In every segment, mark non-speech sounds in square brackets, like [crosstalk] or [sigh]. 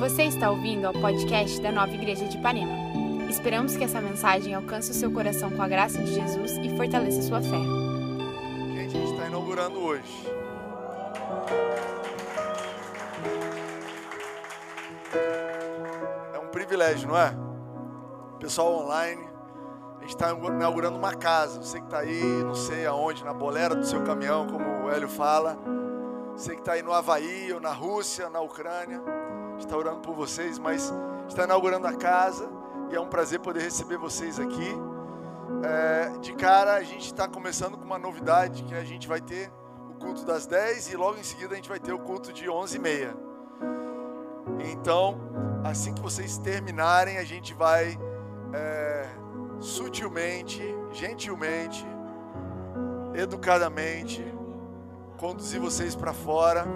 Você está ouvindo ao podcast da Nova Igreja de Ipanema. Esperamos que essa mensagem alcance o seu coração com a graça de Jesus e fortaleça sua fé. Gente, a gente está inaugurando hoje. É um privilégio, não é? Pessoal online, a gente está inaugurando uma casa. Você que está aí, não sei aonde, na bolera do seu caminhão, como o Hélio fala. Você que está aí no Havaí, ou na Rússia, na Ucrânia. Está orando por vocês, mas está inaugurando a casa e é um prazer poder receber vocês aqui. É, de cara, a gente está começando com uma novidade que a gente vai ter o culto das 10 e logo em seguida a gente vai ter o culto de 11 e meia. Então, assim que vocês terminarem, a gente vai é, sutilmente, gentilmente, educadamente, conduzir vocês para fora,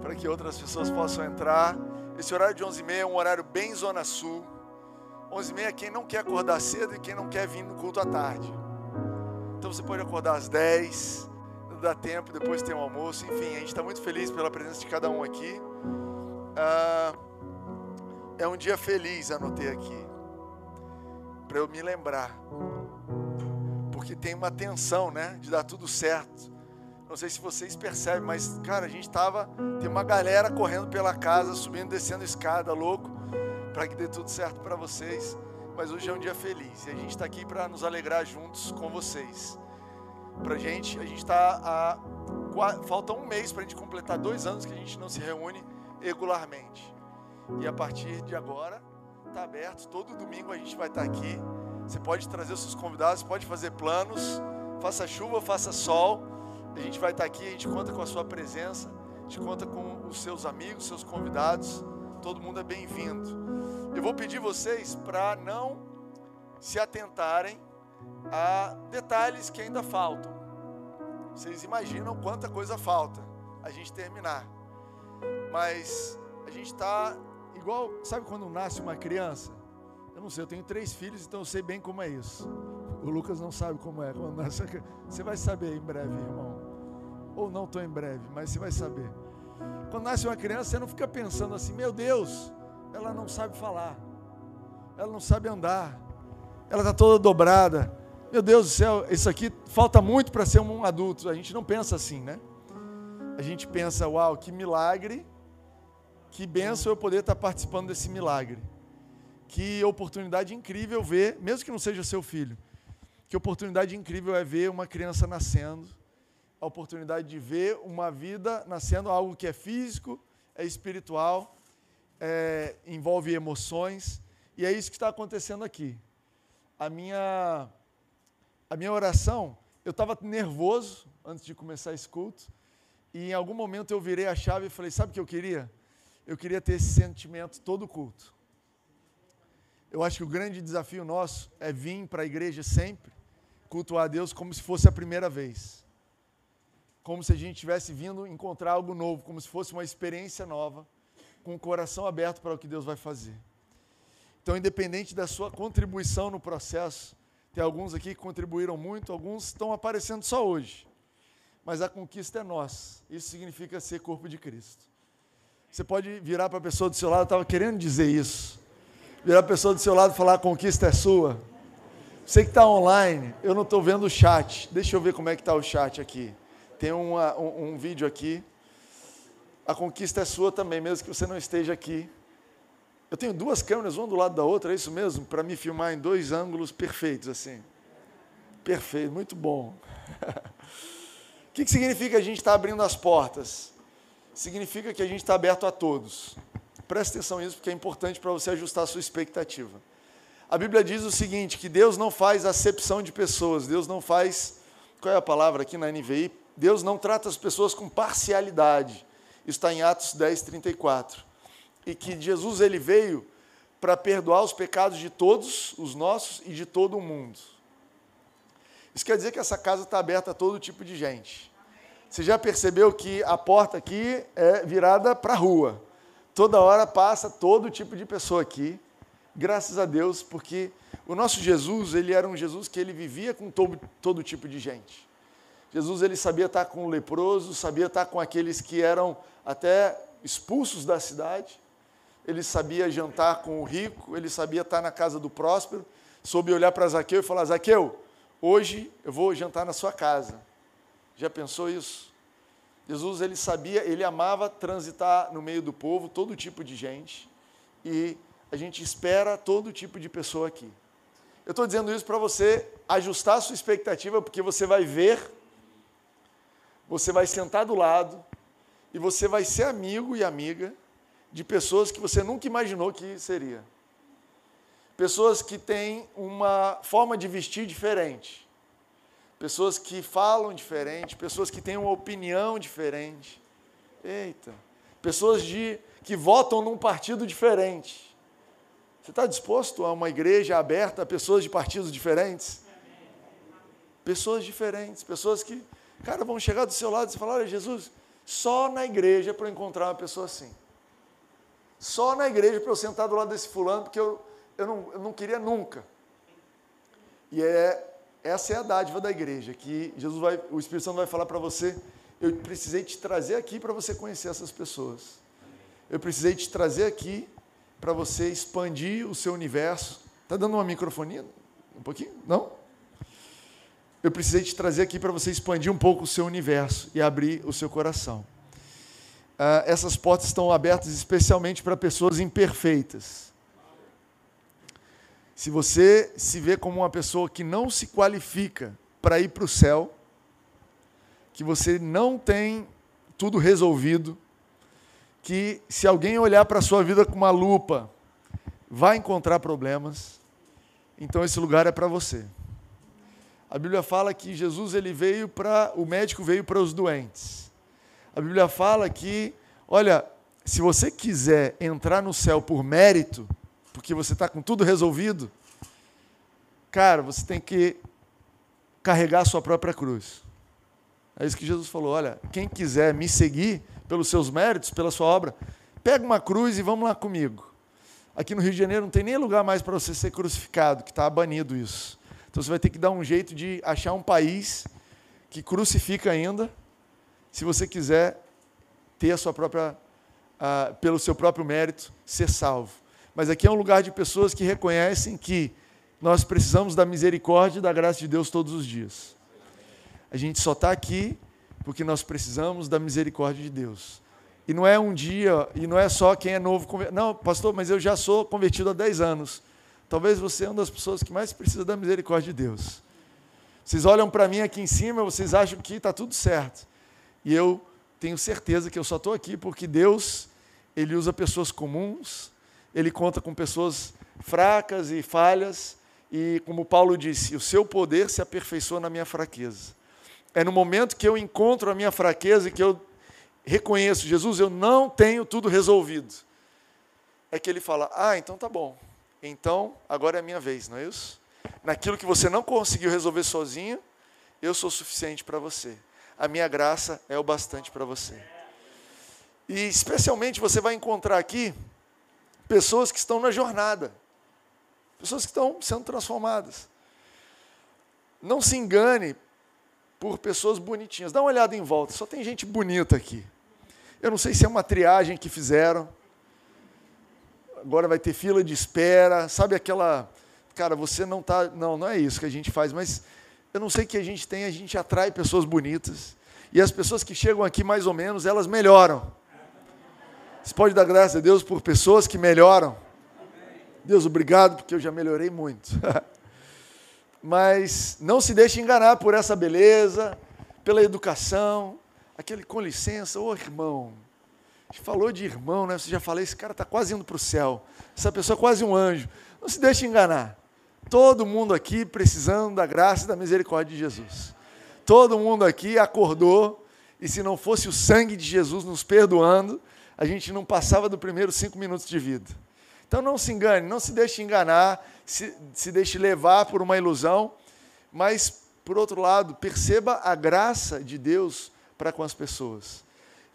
para que outras pessoas possam entrar. Esse horário de 11 e meia é um horário bem Zona Sul. 11 e meia é quem não quer acordar cedo e quem não quer vir no culto à tarde. Então você pode acordar às 10, dá tempo, depois tem um almoço. Enfim, a gente está muito feliz pela presença de cada um aqui. Ah, é um dia feliz, anotei aqui, para eu me lembrar, porque tem uma tensão, né, de dar tudo certo. Não sei se vocês percebem, mas cara, a gente tava, tem uma galera correndo pela casa, subindo, descendo escada, louco, para que dê tudo certo para vocês. Mas hoje é um dia feliz e a gente está aqui para nos alegrar juntos com vocês. Para gente, a gente está a falta um mês para a gente completar dois anos que a gente não se reúne regularmente. E a partir de agora, está aberto. Todo domingo a gente vai estar aqui. Você pode trazer os seus convidados, pode fazer planos. Faça chuva, faça sol. A gente vai estar aqui, a gente conta com a sua presença. A gente conta com os seus amigos, seus convidados. Todo mundo é bem-vindo. Eu vou pedir vocês para não se atentarem a detalhes que ainda faltam. Vocês imaginam quanta coisa falta a gente terminar. Mas a gente está igual, sabe quando nasce uma criança? Eu não sei, eu tenho três filhos, então eu sei bem como é isso. O Lucas não sabe como é. [laughs] Você vai saber em breve, irmão. Ou não estou em breve, mas você vai saber. Quando nasce uma criança, você não fica pensando assim, meu Deus, ela não sabe falar, ela não sabe andar, ela está toda dobrada. Meu Deus do céu, isso aqui falta muito para ser um adulto. A gente não pensa assim, né? A gente pensa, uau, que milagre que benção eu poder estar participando desse milagre. Que oportunidade incrível ver, mesmo que não seja seu filho, que oportunidade incrível é ver uma criança nascendo, a oportunidade de ver uma vida nascendo, algo que é físico, é espiritual, é, envolve emoções, e é isso que está acontecendo aqui. A minha, a minha oração, eu estava nervoso antes de começar esse culto, e em algum momento eu virei a chave e falei: sabe o que eu queria? eu queria ter esse sentimento todo culto. Eu acho que o grande desafio nosso é vir para a igreja sempre, cultuar a Deus como se fosse a primeira vez. Como se a gente tivesse vindo encontrar algo novo, como se fosse uma experiência nova, com o coração aberto para o que Deus vai fazer. Então, independente da sua contribuição no processo, tem alguns aqui que contribuíram muito, alguns estão aparecendo só hoje. Mas a conquista é nossa. Isso significa ser corpo de Cristo. Você pode virar para a pessoa do seu lado, estava querendo dizer isso. Virar para a pessoa do seu lado e falar: a conquista é sua. Você que está online, eu não estou vendo o chat. Deixa eu ver como é que está o chat aqui. Tem uma, um, um vídeo aqui. A conquista é sua também, mesmo que você não esteja aqui. Eu tenho duas câmeras, uma do lado da outra, é isso mesmo? Para me filmar em dois ângulos perfeitos, assim. Perfeito, muito bom. o [laughs] que, que significa a gente estar tá abrindo as portas? significa que a gente está aberto a todos. Presta atenção nisso, porque é importante para você ajustar a sua expectativa. A Bíblia diz o seguinte: que Deus não faz acepção de pessoas, Deus não faz. Qual é a palavra aqui na NVI? Deus não trata as pessoas com parcialidade. Isso está em Atos 10, 34. E que Jesus ele veio para perdoar os pecados de todos os nossos e de todo o mundo. Isso quer dizer que essa casa está aberta a todo tipo de gente. Você já percebeu que a porta aqui é virada para a rua? Toda hora passa todo tipo de pessoa aqui. Graças a Deus, porque o nosso Jesus, ele era um Jesus que ele vivia com todo, todo tipo de gente. Jesus ele sabia estar com o leproso, sabia estar com aqueles que eram até expulsos da cidade. ele sabia jantar com o rico, ele sabia estar na casa do próspero, soube olhar para Zaqueu e falar: Zaqueu, hoje eu vou jantar na sua casa. Já pensou isso? Jesus ele sabia, ele amava transitar no meio do povo, todo tipo de gente, e a gente espera todo tipo de pessoa aqui. Eu estou dizendo isso para você ajustar a sua expectativa, porque você vai ver, você vai sentar do lado, e você vai ser amigo e amiga de pessoas que você nunca imaginou que seria. Pessoas que têm uma forma de vestir diferente. Pessoas que falam diferente, pessoas que têm uma opinião diferente. Eita. Pessoas de, que votam num partido diferente. Você está disposto a uma igreja aberta a pessoas de partidos diferentes? Pessoas diferentes, pessoas que, cara, vão chegar do seu lado e falar: Olha, Jesus, só na igreja para eu encontrar uma pessoa assim. Só na igreja para eu sentar do lado desse fulano, porque eu, eu, não, eu não queria nunca. E é, essa é a dádiva da igreja, que Jesus vai, o Espírito Santo vai falar para você, eu precisei te trazer aqui para você conhecer essas pessoas. Eu precisei te trazer aqui para você expandir o seu universo. Está dando uma microfonia? Um pouquinho? Não? eu precisei te trazer aqui para você expandir um pouco o seu universo e abrir o seu coração. Uh, essas portas estão abertas especialmente para pessoas imperfeitas. Se você se vê como uma pessoa que não se qualifica para ir para o céu, que você não tem tudo resolvido, que se alguém olhar para a sua vida com uma lupa, vai encontrar problemas, então esse lugar é para você. A Bíblia fala que Jesus ele veio para o médico veio para os doentes. A Bíblia fala que, olha, se você quiser entrar no céu por mérito, porque você está com tudo resolvido, cara, você tem que carregar a sua própria cruz. É isso que Jesus falou. Olha, quem quiser me seguir pelos seus méritos, pela sua obra, pega uma cruz e vamos lá comigo. Aqui no Rio de Janeiro não tem nem lugar mais para você ser crucificado, que está banido isso. Então você vai ter que dar um jeito de achar um país que crucifica ainda, se você quiser ter a sua própria, pelo seu próprio mérito, ser salvo. Mas aqui é um lugar de pessoas que reconhecem que nós precisamos da misericórdia e da graça de Deus todos os dias. A gente só está aqui porque nós precisamos da misericórdia de Deus. E não é um dia, e não é só quem é novo. Não, pastor, mas eu já sou convertido há 10 anos. Talvez você é uma das pessoas que mais precisa da misericórdia de Deus. Vocês olham para mim aqui em cima, vocês acham que está tudo certo. E eu tenho certeza que eu só estou aqui porque Deus, Ele usa pessoas comuns, Ele conta com pessoas fracas e falhas, e como Paulo disse, o seu poder se aperfeiçoa na minha fraqueza. É no momento que eu encontro a minha fraqueza e que eu reconheço, Jesus, eu não tenho tudo resolvido. É que ele fala: Ah, então tá bom. Então, agora é a minha vez, não é isso? Naquilo que você não conseguiu resolver sozinho, eu sou suficiente para você. A minha graça é o bastante para você. E especialmente você vai encontrar aqui pessoas que estão na jornada, pessoas que estão sendo transformadas. Não se engane por pessoas bonitinhas. Dá uma olhada em volta, só tem gente bonita aqui. Eu não sei se é uma triagem que fizeram agora vai ter fila de espera, sabe aquela, cara, você não tá, não, não é isso que a gente faz, mas eu não sei que a gente tem, a gente atrai pessoas bonitas. E as pessoas que chegam aqui mais ou menos, elas melhoram. Você pode dar graças a Deus por pessoas que melhoram. Deus, obrigado, porque eu já melhorei muito. [laughs] Mas não se deixe enganar por essa beleza, pela educação, aquele com licença, ô oh, irmão, falou de irmão, né? Você já falou, esse cara está quase indo para o céu. Essa pessoa é quase um anjo. Não se deixe enganar. Todo mundo aqui precisando da graça e da misericórdia de Jesus. Todo mundo aqui acordou, e se não fosse o sangue de Jesus nos perdoando, a gente não passava do primeiro cinco minutos de vida. Então não se engane, não se deixe enganar, se, se deixe levar por uma ilusão, mas, por outro lado, perceba a graça de Deus para com as pessoas.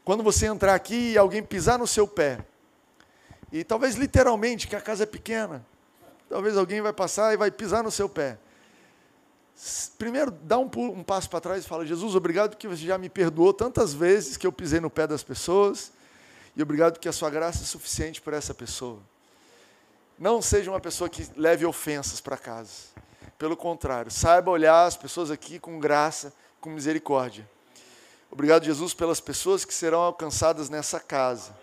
Quando você entrar aqui e alguém pisar no seu pé, e talvez literalmente, que a casa é pequena, talvez alguém vai passar e vai pisar no seu pé. Primeiro, dá um, um passo para trás e fala: Jesus, obrigado porque você já me perdoou tantas vezes que eu pisei no pé das pessoas. E obrigado porque a sua graça é suficiente para essa pessoa. Não seja uma pessoa que leve ofensas para casa. Pelo contrário, saiba olhar as pessoas aqui com graça, com misericórdia. Obrigado, Jesus, pelas pessoas que serão alcançadas nessa casa.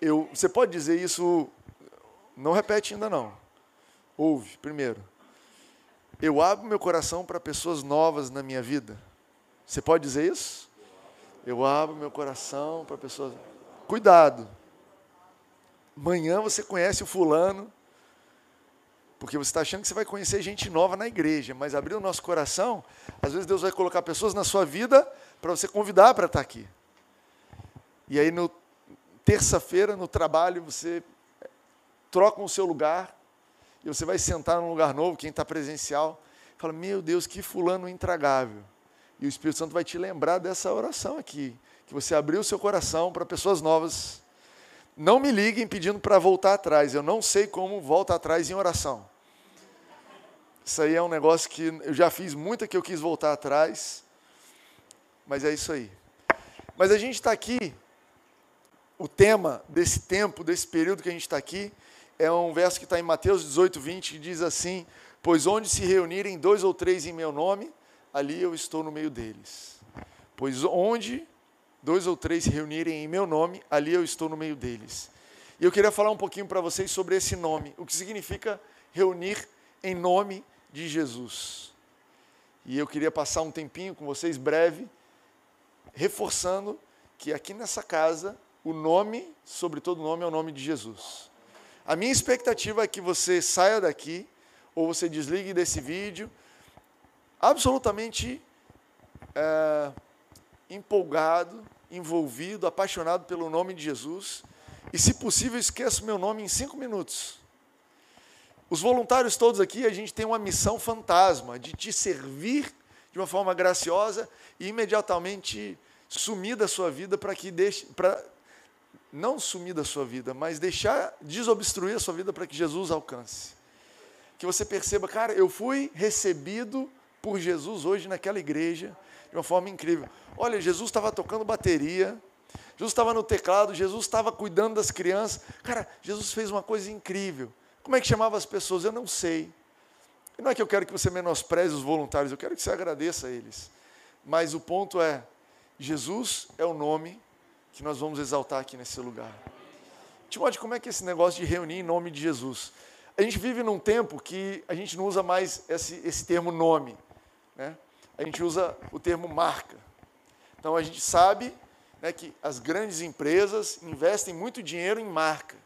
Eu, você pode dizer isso, não repete ainda não. Ouve, primeiro. Eu abro meu coração para pessoas novas na minha vida. Você pode dizer isso? Eu abro meu coração para pessoas. Cuidado. Amanhã você conhece o fulano, porque você está achando que você vai conhecer gente nova na igreja, mas abrir o nosso coração, às vezes Deus vai colocar pessoas na sua vida para você convidar para estar tá aqui. E aí, no terça-feira, no trabalho, você troca o seu lugar, e você vai sentar num lugar novo, quem está presencial, fala: Meu Deus, que fulano intragável. E o Espírito Santo vai te lembrar dessa oração aqui, que você abriu o seu coração para pessoas novas não me liguem pedindo para voltar atrás. Eu não sei como volta atrás em oração. Isso aí é um negócio que eu já fiz muita que eu quis voltar atrás. Mas é isso aí. Mas a gente está aqui, o tema desse tempo, desse período que a gente está aqui, é um verso que está em Mateus 18, 20, que diz assim: Pois onde se reunirem dois ou três em meu nome, ali eu estou no meio deles. Pois onde dois ou três se reunirem em meu nome, ali eu estou no meio deles. E eu queria falar um pouquinho para vocês sobre esse nome, o que significa reunir em nome de Jesus. E eu queria passar um tempinho com vocês, breve, reforçando que aqui nessa casa, o nome, sobre todo nome, é o nome de Jesus. A minha expectativa é que você saia daqui, ou você desligue desse vídeo, absolutamente. É, empolgado, envolvido, apaixonado pelo nome de Jesus. E, se possível, esqueça o meu nome em cinco minutos. Os voluntários todos aqui, a gente tem uma missão fantasma de te servir de uma forma graciosa e imediatamente sumir da sua vida para que deixe, para não sumir da sua vida, mas deixar desobstruir a sua vida para que Jesus alcance. Que você perceba, cara, eu fui recebido por Jesus hoje naquela igreja de uma forma incrível. Olha, Jesus estava tocando bateria, Jesus estava no teclado, Jesus estava cuidando das crianças. Cara, Jesus fez uma coisa incrível. Como é que chamava as pessoas? Eu não sei. Não é que eu quero que você menospreze os voluntários, eu quero que você agradeça a eles. Mas o ponto é: Jesus é o nome que nós vamos exaltar aqui nesse lugar. Timóteo, como é que é esse negócio de reunir em nome de Jesus? A gente vive num tempo que a gente não usa mais esse, esse termo nome. Né? A gente usa o termo marca. Então a gente sabe né, que as grandes empresas investem muito dinheiro em marca.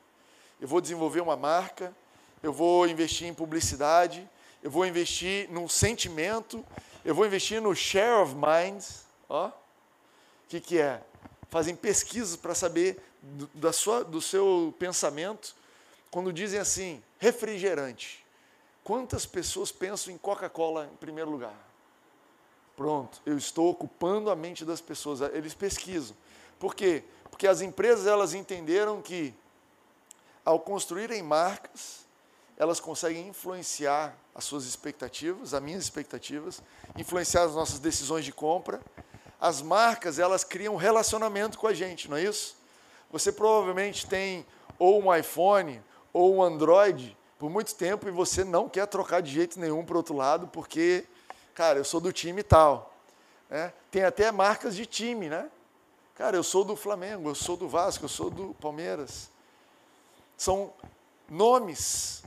Eu vou desenvolver uma marca, eu vou investir em publicidade, eu vou investir num sentimento, eu vou investir no share of mind. Ó, o que, que é? Fazem pesquisas para saber do, da sua, do seu pensamento. Quando dizem assim, refrigerante, quantas pessoas pensam em Coca-Cola em primeiro lugar? Pronto, eu estou ocupando a mente das pessoas. Eles pesquisam. Por quê? Porque as empresas elas entenderam que ao construírem marcas, elas conseguem influenciar as suas expectativas, as minhas expectativas, influenciar as nossas decisões de compra. As marcas, elas criam um relacionamento com a gente, não é isso? Você provavelmente tem ou um iPhone ou um Android por muito tempo e você não quer trocar de jeito nenhum para o outro lado, porque Cara, eu sou do time tal. Né? Tem até marcas de time, né? Cara, eu sou do Flamengo, eu sou do Vasco, eu sou do Palmeiras. São nomes,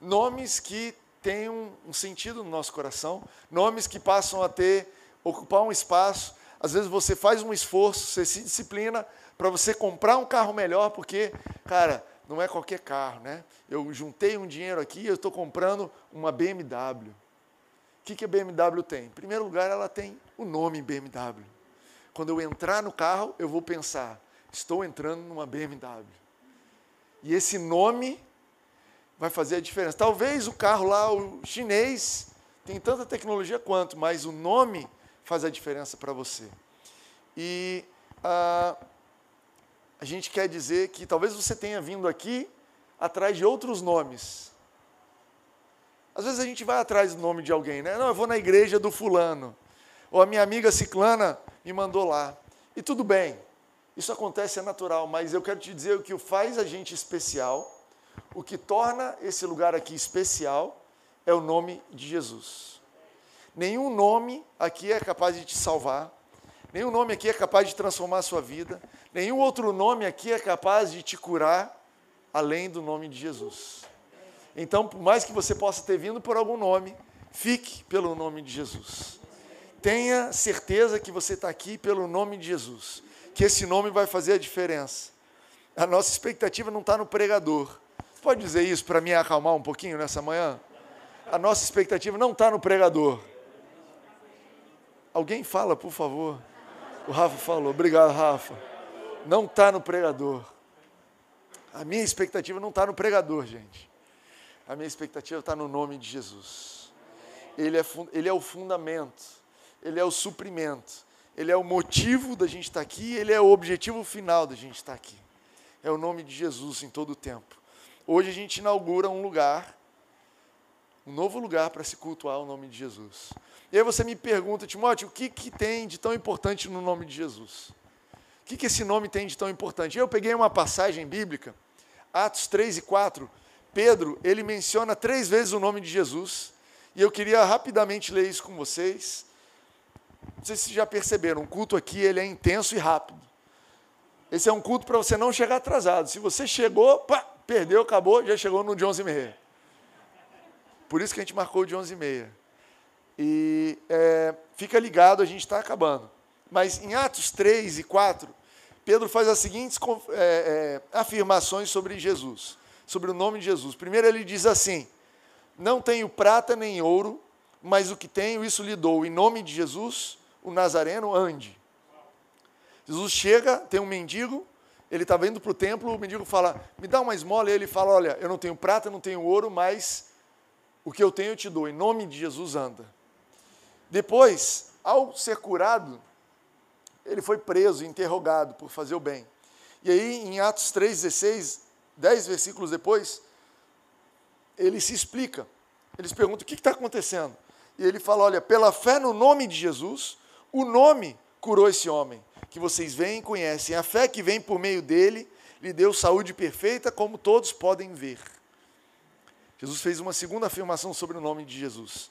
nomes que têm um, um sentido no nosso coração, nomes que passam a ter, ocupar um espaço. Às vezes você faz um esforço, você se disciplina para você comprar um carro melhor, porque, cara, não é qualquer carro, né? Eu juntei um dinheiro aqui, eu estou comprando uma BMW. Que, que a BMW tem? Em primeiro lugar, ela tem o nome BMW. Quando eu entrar no carro, eu vou pensar, estou entrando numa BMW. E esse nome vai fazer a diferença. Talvez o carro lá, o chinês, tem tanta tecnologia quanto, mas o nome faz a diferença para você. E ah, a gente quer dizer que talvez você tenha vindo aqui atrás de outros nomes, às vezes a gente vai atrás do nome de alguém, né? Não, eu vou na igreja do fulano. Ou a minha amiga ciclana me mandou lá. E tudo bem. Isso acontece, é natural, mas eu quero te dizer o que faz a gente especial, o que torna esse lugar aqui especial, é o nome de Jesus. Nenhum nome aqui é capaz de te salvar, nenhum nome aqui é capaz de transformar a sua vida, nenhum outro nome aqui é capaz de te curar além do nome de Jesus. Então, por mais que você possa ter vindo por algum nome, fique pelo nome de Jesus. Tenha certeza que você está aqui pelo nome de Jesus, que esse nome vai fazer a diferença. A nossa expectativa não está no pregador. Pode dizer isso para me acalmar um pouquinho nessa manhã? A nossa expectativa não está no pregador. Alguém fala, por favor. O Rafa falou. Obrigado, Rafa. Não está no pregador. A minha expectativa não está no pregador, gente. A minha expectativa está no nome de Jesus. Ele é, ele é o fundamento ele é o suprimento, ele é o motivo da gente estar aqui, ele é o objetivo final da gente estar aqui. É o nome de Jesus em todo o tempo. Hoje a gente inaugura um lugar, um novo lugar para se cultuar o nome de Jesus. E aí você me pergunta, Timóteo, o que, que tem de tão importante no nome de Jesus? O que, que esse nome tem de tão importante? Eu peguei uma passagem bíblica, Atos 3 e 4. Pedro, ele menciona três vezes o nome de Jesus, e eu queria rapidamente ler isso com vocês. Não sei se já perceberam, um culto aqui ele é intenso e rápido. Esse é um culto para você não chegar atrasado. Se você chegou, pá, perdeu, acabou, já chegou no de 11 e meia. Por isso que a gente marcou de 11 e meia. E é, fica ligado, a gente está acabando. Mas em Atos 3 e 4, Pedro faz as seguintes é, é, afirmações sobre Jesus, sobre o nome de Jesus. Primeiro ele diz assim: Não tenho prata nem ouro, mas o que tenho, isso lhe dou. Em nome de Jesus, o Nazareno ande. Jesus chega, tem um mendigo, ele está vindo para o templo, o mendigo fala, me dá uma esmola, e ele fala, olha, eu não tenho prata, não tenho ouro, mas o que eu tenho eu te dou, em nome de Jesus anda. Depois, ao ser curado, ele foi preso, interrogado por fazer o bem. E aí, em Atos 3,16, dez versículos depois, ele se explica. Eles perguntam: o que está acontecendo? E ele fala: olha, pela fé no nome de Jesus, o nome curou esse homem, que vocês veem e conhecem. A fé que vem por meio dele lhe deu saúde perfeita, como todos podem ver. Jesus fez uma segunda afirmação sobre o nome de Jesus.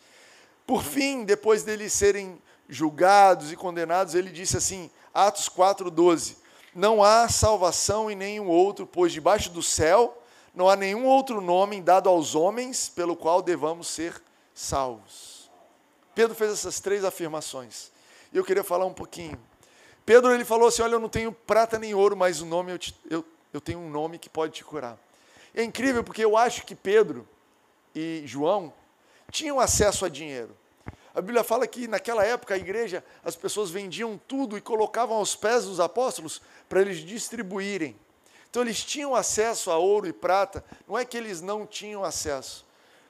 Por fim, depois deles serem julgados e condenados, ele disse assim, Atos 4:12: Não há salvação em nenhum outro, pois debaixo do céu não há nenhum outro nome dado aos homens pelo qual devamos ser salvos. Pedro fez essas três afirmações. E eu queria falar um pouquinho. Pedro ele falou assim: Olha, eu não tenho prata nem ouro, mas o nome eu, te, eu, eu tenho um nome que pode te curar. É incrível porque eu acho que Pedro e João tinham acesso a dinheiro. A Bíblia fala que naquela época a igreja, as pessoas vendiam tudo e colocavam aos pés dos apóstolos para eles distribuírem. Então eles tinham acesso a ouro e prata, não é que eles não tinham acesso,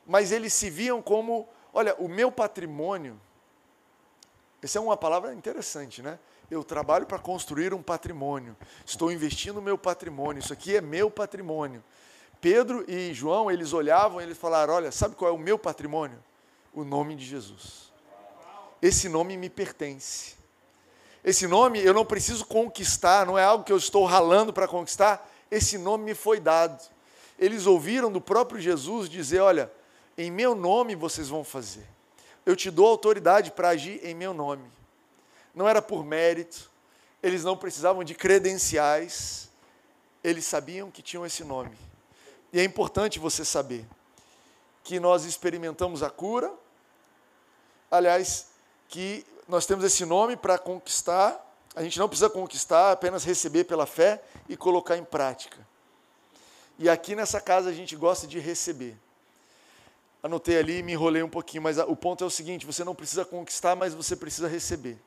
mas eles se viam como, olha, o meu patrimônio essa é uma palavra interessante, né? Eu trabalho para construir um patrimônio. Estou investindo meu patrimônio. Isso aqui é meu patrimônio. Pedro e João, eles olhavam eles falaram: Olha, sabe qual é o meu patrimônio? O nome de Jesus. Esse nome me pertence. Esse nome eu não preciso conquistar, não é algo que eu estou ralando para conquistar. Esse nome me foi dado. Eles ouviram do próprio Jesus dizer: Olha, em meu nome vocês vão fazer eu te dou autoridade para agir em meu nome. Não era por mérito, eles não precisavam de credenciais, eles sabiam que tinham esse nome. E é importante você saber que nós experimentamos a cura, aliás, que nós temos esse nome para conquistar, a gente não precisa conquistar, apenas receber pela fé e colocar em prática. E aqui nessa casa a gente gosta de receber anotei ali e me enrolei um pouquinho, mas o ponto é o seguinte: você não precisa conquistar, mas você precisa receber.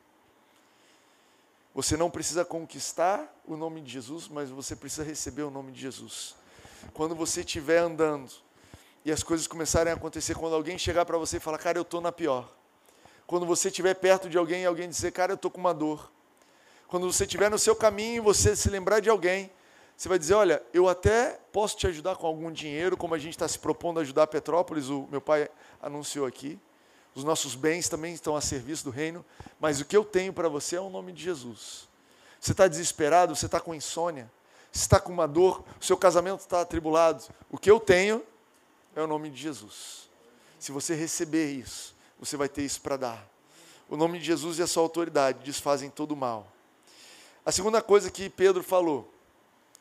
Você não precisa conquistar o nome de Jesus, mas você precisa receber o nome de Jesus. Quando você estiver andando e as coisas começarem a acontecer, quando alguém chegar para você e falar, cara, eu estou na pior. Quando você estiver perto de alguém e alguém dizer, cara, eu estou com uma dor. Quando você estiver no seu caminho e você se lembrar de alguém você vai dizer: olha, eu até posso te ajudar com algum dinheiro, como a gente está se propondo ajudar a Petrópolis, o meu pai anunciou aqui. Os nossos bens também estão a serviço do reino, mas o que eu tenho para você é o nome de Jesus. Você está desesperado, você está com insônia, você está com uma dor, o seu casamento está atribulado. O que eu tenho é o nome de Jesus. Se você receber isso, você vai ter isso para dar. O nome de Jesus e a sua autoridade desfazem todo o mal. A segunda coisa que Pedro falou,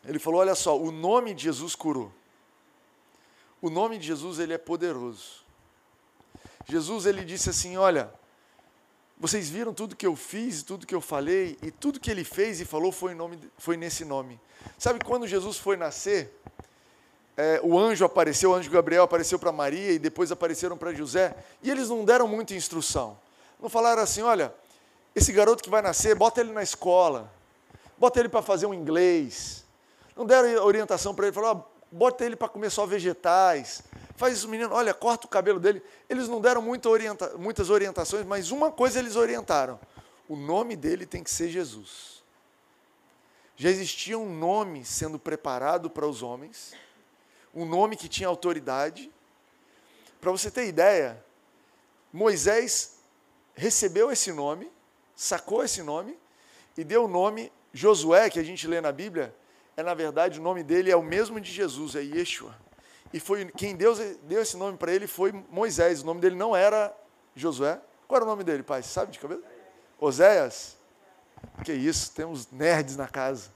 ele falou: olha só, o nome de Jesus curou. O nome de Jesus ele é poderoso. Jesus ele disse assim: olha, vocês viram tudo que eu fiz, tudo que eu falei, e tudo que ele fez e falou foi, nome, foi nesse nome. Sabe quando Jesus foi nascer? É, o anjo apareceu, o anjo Gabriel apareceu para Maria e depois apareceram para José, e eles não deram muita instrução. Não falaram assim: olha, esse garoto que vai nascer, bota ele na escola, bota ele para fazer um inglês. Não deram orientação para ele, falaram: bota ele para comer só vegetais. Faz isso, menino, olha, corta o cabelo dele. Eles não deram muita orienta muitas orientações, mas uma coisa eles orientaram: o nome dele tem que ser Jesus. Já existia um nome sendo preparado para os homens, um nome que tinha autoridade. Para você ter ideia, Moisés recebeu esse nome, sacou esse nome e deu o nome Josué, que a gente lê na Bíblia, é na verdade o nome dele é o mesmo de Jesus, é Yeshua. E foi quem Deus deu esse nome para ele foi Moisés. O nome dele não era Josué. Qual era o nome dele, pai? Você sabe de cabeça? Oséias? Que isso, temos nerds na casa.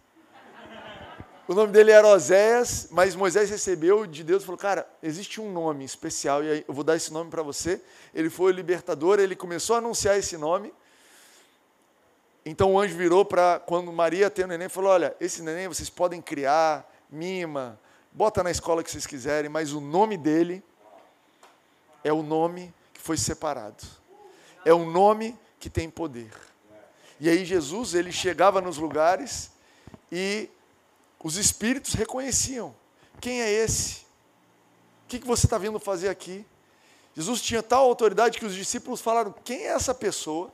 O nome dele era Oséias, mas Moisés recebeu de Deus e falou: Cara, existe um nome especial e eu vou dar esse nome para você. Ele foi o libertador, ele começou a anunciar esse nome. Então o anjo virou para, quando Maria tem o neném, falou: Olha, esse neném vocês podem criar, mima, bota na escola que vocês quiserem, mas o nome dele é o nome que foi separado. É o nome que tem poder. E aí Jesus, ele chegava nos lugares e os espíritos reconheciam: quem é esse? O que, você está vindo fazer aqui? Jesus tinha tal autoridade que os discípulos falaram: quem é essa pessoa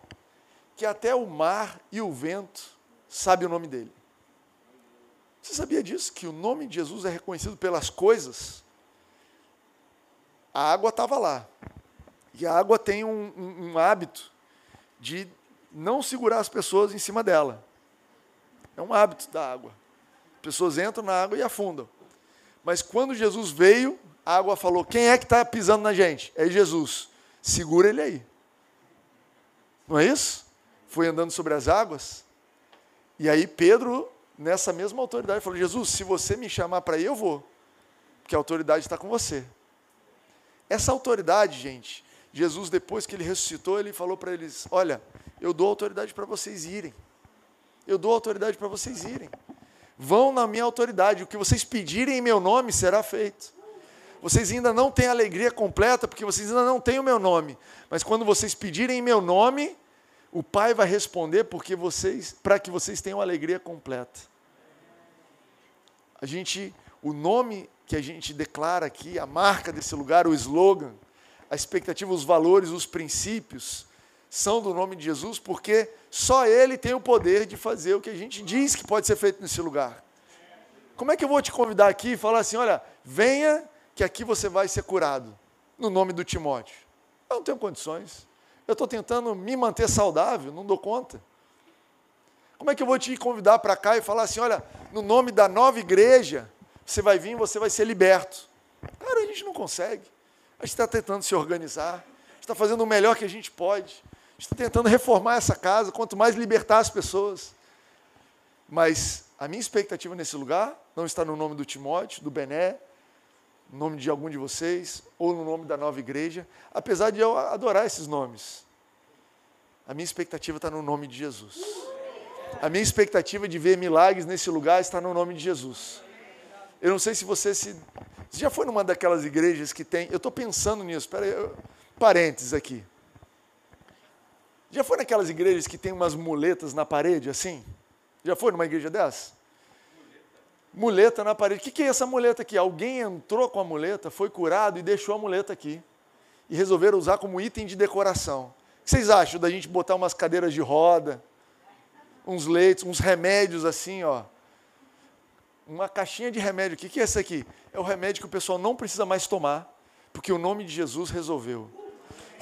que até o mar e o vento sabe o nome dele? Você sabia disso? Que o nome de Jesus é reconhecido pelas coisas? A água estava lá. E a água tem um, um, um hábito de não segurar as pessoas em cima dela. É um hábito da água pessoas entram na água e afundam. Mas quando Jesus veio, a água falou: quem é que está pisando na gente? É Jesus. Segura ele aí. Não é isso? Foi andando sobre as águas. E aí Pedro, nessa mesma autoridade, falou: Jesus, se você me chamar para ir, eu vou. Porque a autoridade está com você. Essa autoridade, gente, Jesus, depois que ele ressuscitou, ele falou para eles: Olha, eu dou autoridade para vocês irem. Eu dou autoridade para vocês irem. Vão na minha autoridade, o que vocês pedirem em meu nome será feito. Vocês ainda não têm alegria completa, porque vocês ainda não têm o meu nome. Mas quando vocês pedirem em meu nome, o Pai vai responder porque vocês, para que vocês tenham alegria completa. A gente, o nome que a gente declara aqui, a marca desse lugar, o slogan, a expectativa, os valores, os princípios, são do nome de Jesus, porque só Ele tem o poder de fazer o que a gente diz que pode ser feito nesse lugar. Como é que eu vou te convidar aqui e falar assim: olha, venha que aqui você vai ser curado, no nome do Timóteo? Eu não tenho condições. Eu estou tentando me manter saudável, não dou conta. Como é que eu vou te convidar para cá e falar assim: olha, no nome da nova igreja, você vai vir, você vai ser liberto? Cara, a gente não consegue. A gente está tentando se organizar, está fazendo o melhor que a gente pode está tentando reformar essa casa, quanto mais libertar as pessoas. Mas a minha expectativa nesse lugar não está no nome do Timóteo, do Bené, no nome de algum de vocês, ou no nome da nova igreja, apesar de eu adorar esses nomes. A minha expectativa está no nome de Jesus. A minha expectativa de ver milagres nesse lugar está no nome de Jesus. Eu não sei se você se. Você já foi numa daquelas igrejas que tem. Eu estou pensando nisso, peraí, eu... parênteses aqui. Já foi naquelas igrejas que tem umas muletas na parede assim? Já foi numa igreja dessa? Muleta na parede. O que é essa muleta aqui? Alguém entrou com a muleta, foi curado e deixou a muleta aqui. E resolveram usar como item de decoração. O que vocês acham da gente botar umas cadeiras de roda, uns leitos, uns remédios assim, ó? Uma caixinha de remédio. O que é esse aqui? É o remédio que o pessoal não precisa mais tomar, porque o nome de Jesus resolveu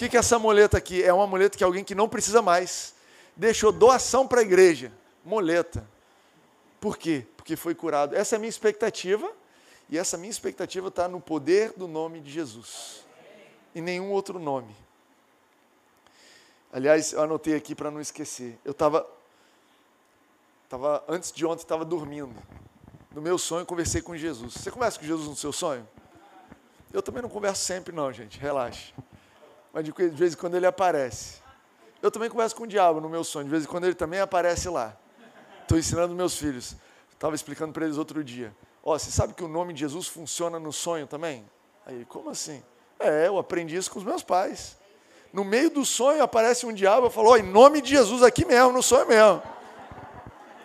que, que é essa muleta aqui? É uma muleta que alguém que não precisa mais deixou doação para a igreja. Moleta. Por quê? Porque foi curado. Essa é a minha expectativa, e essa minha expectativa está no poder do nome de Jesus, e nenhum outro nome. Aliás, eu anotei aqui para não esquecer. Eu estava, tava, antes de ontem, estava dormindo. No meu sonho, conversei com Jesus. Você conversa com Jesus no seu sonho? Eu também não converso sempre, não, gente. Relaxe. Mas de vez em quando ele aparece. Eu também converso com o diabo no meu sonho. De vez em quando ele também aparece lá. Estou ensinando meus filhos. Estava explicando para eles outro dia. Ó, oh, você sabe que o nome de Jesus funciona no sonho também? Aí, como assim? É, eu aprendi isso com os meus pais. No meio do sonho aparece um diabo e falou: oh, em nome de Jesus aqui mesmo, no sonho mesmo.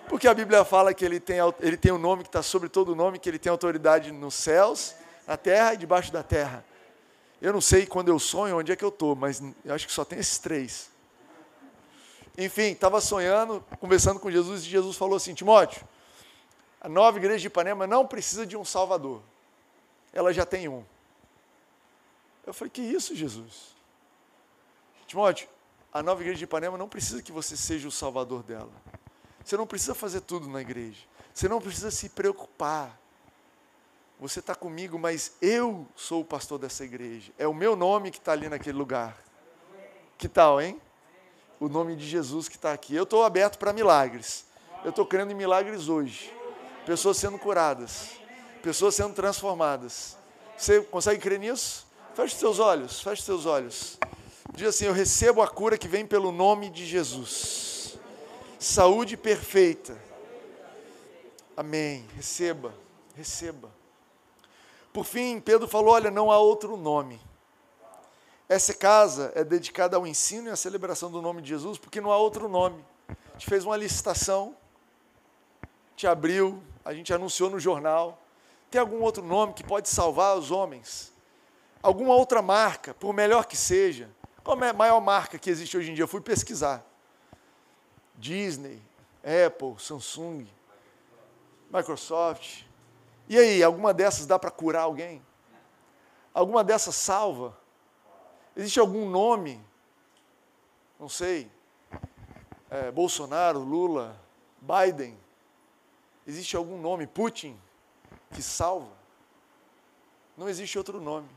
Porque a Bíblia fala que ele tem, ele tem um nome que está sobre todo o nome, que ele tem autoridade nos céus, na terra e debaixo da terra. Eu não sei quando eu sonho onde é que eu estou, mas eu acho que só tem esses três. Enfim, estava sonhando, conversando com Jesus, e Jesus falou assim: Timóteo, a nova igreja de Ipanema não precisa de um Salvador, ela já tem um. Eu falei: Que isso, Jesus? Timóteo, a nova igreja de Ipanema não precisa que você seja o Salvador dela. Você não precisa fazer tudo na igreja. Você não precisa se preocupar. Você está comigo, mas eu sou o pastor dessa igreja. É o meu nome que está ali naquele lugar. Que tal, hein? O nome de Jesus que está aqui. Eu estou aberto para milagres. Eu estou crendo em milagres hoje. Pessoas sendo curadas. Pessoas sendo transformadas. Você consegue crer nisso? Feche seus olhos. Feche seus olhos. Diz assim: Eu recebo a cura que vem pelo nome de Jesus saúde perfeita. Amém. Receba, receba. Por fim, Pedro falou: olha, não há outro nome. Essa casa é dedicada ao ensino e à celebração do nome de Jesus, porque não há outro nome. A gente fez uma licitação, te abriu, a gente anunciou no jornal. Tem algum outro nome que pode salvar os homens? Alguma outra marca, por melhor que seja? Qual é a maior marca que existe hoje em dia? Eu fui pesquisar. Disney, Apple, Samsung, Microsoft. E aí, alguma dessas dá para curar alguém? Alguma dessas salva? Existe algum nome? Não sei. É, Bolsonaro, Lula, Biden. Existe algum nome? Putin, que salva? Não existe outro nome.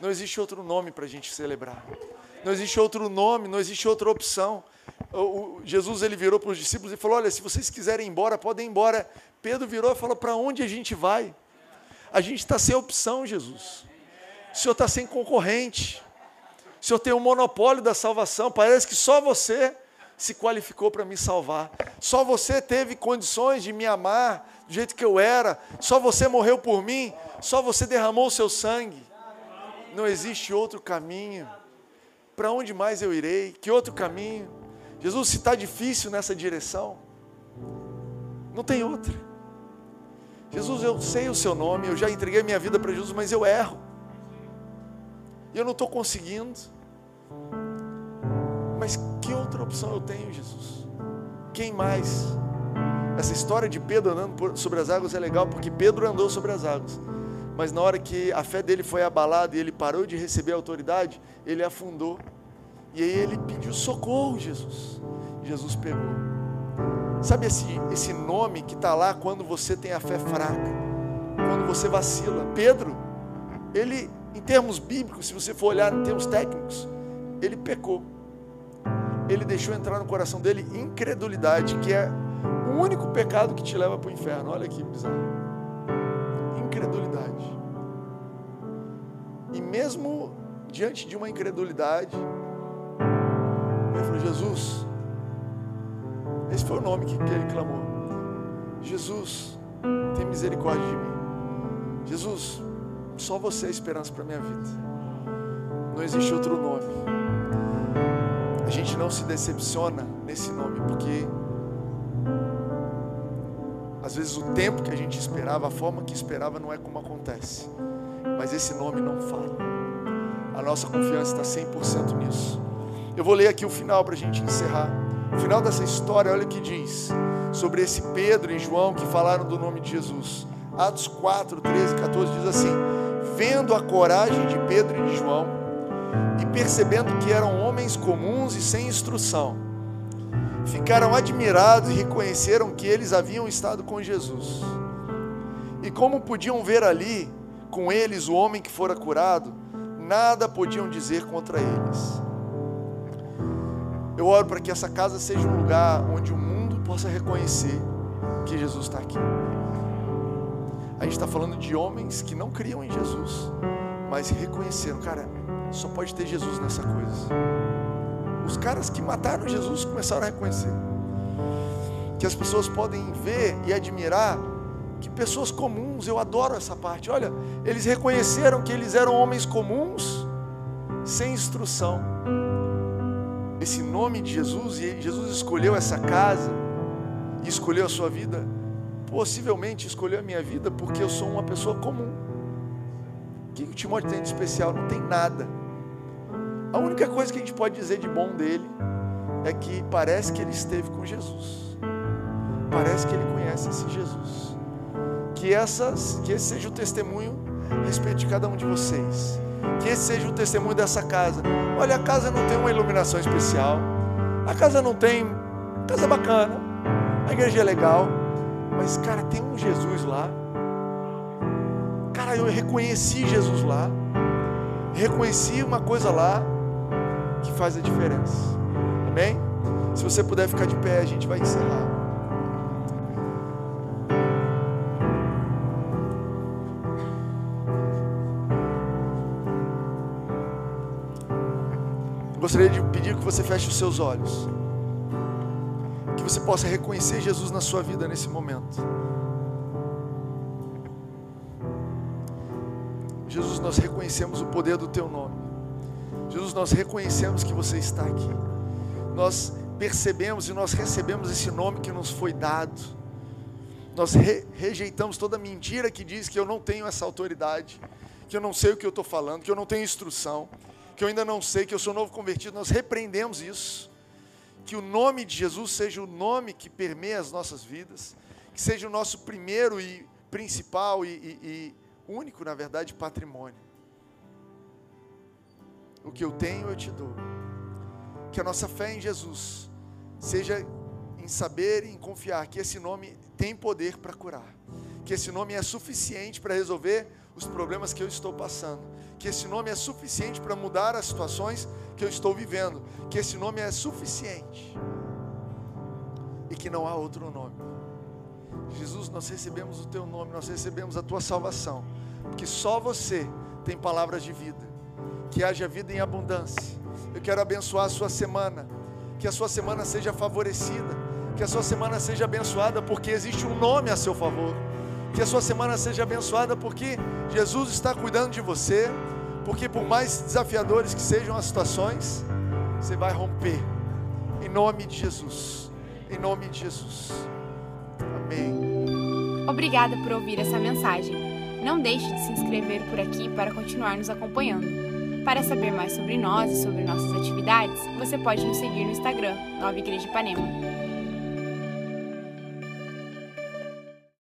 Não existe outro nome para a gente celebrar. Não existe outro nome, não existe outra opção o, Jesus ele virou para os discípulos e falou: Olha, se vocês quiserem ir embora, podem ir embora. Pedro virou e falou: Para onde a gente vai? A gente está sem opção, Jesus. O Senhor está sem concorrente. O Senhor tem o um monopólio da salvação. Parece que só você se qualificou para me salvar. Só você teve condições de me amar do jeito que eu era. Só você morreu por mim. Só você derramou o seu sangue. Não existe outro caminho. Para onde mais eu irei? Que outro caminho? Jesus, se está difícil nessa direção, não tem outra. Jesus, eu sei o seu nome, eu já entreguei minha vida para Jesus, mas eu erro. E eu não estou conseguindo. Mas que outra opção eu tenho, Jesus? Quem mais? Essa história de Pedro andando sobre as águas é legal porque Pedro andou sobre as águas. Mas na hora que a fé dele foi abalada e ele parou de receber a autoridade, ele afundou. E aí ele pediu socorro, Jesus. Jesus pegou. Sabe esse, esse nome que está lá quando você tem a fé fraca, quando você vacila? Pedro, ele, em termos bíblicos, se você for olhar em termos técnicos, ele pecou. Ele deixou entrar no coração dele incredulidade, que é o único pecado que te leva para o inferno. Olha que bizarro. Incredulidade. E mesmo diante de uma incredulidade, Jesus, esse foi o nome que, que ele clamou. Jesus, tem misericórdia de mim. Jesus, só você é a esperança para minha vida. Não existe outro nome. A gente não se decepciona nesse nome, porque às vezes o tempo que a gente esperava, a forma que esperava não é como acontece. Mas esse nome não fala. A nossa confiança está 100% nisso. Eu vou ler aqui o final para a gente encerrar. O final dessa história, olha o que diz sobre esse Pedro e João que falaram do nome de Jesus. Atos 4, 13, 14 diz assim: Vendo a coragem de Pedro e de João, e percebendo que eram homens comuns e sem instrução, ficaram admirados e reconheceram que eles haviam estado com Jesus. E como podiam ver ali com eles o homem que fora curado, nada podiam dizer contra eles. Eu oro para que essa casa seja um lugar onde o mundo possa reconhecer que Jesus está aqui. A gente está falando de homens que não criam em Jesus, mas reconheceram, cara, só pode ter Jesus nessa coisa. Os caras que mataram Jesus começaram a reconhecer. Que as pessoas podem ver e admirar que pessoas comuns, eu adoro essa parte. Olha, eles reconheceram que eles eram homens comuns, sem instrução. Esse nome de Jesus, e Jesus escolheu essa casa, e escolheu a sua vida, possivelmente escolheu a minha vida porque eu sou uma pessoa comum. O que o Timóteo tem de especial? Não tem nada. A única coisa que a gente pode dizer de bom dele é que parece que ele esteve com Jesus. Parece que ele conhece esse Jesus. Que, essas, que esse seja o testemunho a respeito de cada um de vocês. Que esse seja o testemunho dessa casa. Olha, a casa não tem uma iluminação especial. A casa não tem. Casa bacana. A igreja é legal. Mas, cara, tem um Jesus lá. Cara, eu reconheci Jesus lá. Reconheci uma coisa lá que faz a diferença. Amém? Se você puder ficar de pé, a gente vai encerrar. Gostaria de pedir que você feche os seus olhos. Que você possa reconhecer Jesus na sua vida nesse momento. Jesus, nós reconhecemos o poder do teu nome. Jesus, nós reconhecemos que você está aqui. Nós percebemos e nós recebemos esse nome que nos foi dado. Nós re rejeitamos toda mentira que diz que eu não tenho essa autoridade, que eu não sei o que eu estou falando, que eu não tenho instrução, que eu ainda não sei, que eu sou novo convertido. Nós repreendemos isso. Que o nome de Jesus seja o nome que permeia as nossas vidas, que seja o nosso primeiro e principal e, e, e único, na verdade, patrimônio. O que eu tenho, eu te dou. Que a nossa fé em Jesus seja em saber e em confiar que esse nome tem poder para curar. Que esse nome é suficiente para resolver os problemas que eu estou passando. Que esse nome é suficiente para mudar as situações que eu estou vivendo. Que esse nome é suficiente. E que não há outro nome. Jesus, nós recebemos o teu nome, nós recebemos a tua salvação. Porque só você tem palavras de vida que haja vida em abundância. Eu quero abençoar a sua semana, que a sua semana seja favorecida, que a sua semana seja abençoada porque existe um nome a seu favor. Que a sua semana seja abençoada porque Jesus está cuidando de você, porque por mais desafiadores que sejam as situações, você vai romper. Em nome de Jesus. Em nome de Jesus. Amém. Obrigada por ouvir essa mensagem. Não deixe de se inscrever por aqui para continuar nos acompanhando. Para saber mais sobre nós e sobre nossas atividades, você pode nos seguir no Instagram, Nova Igreja Ipanema.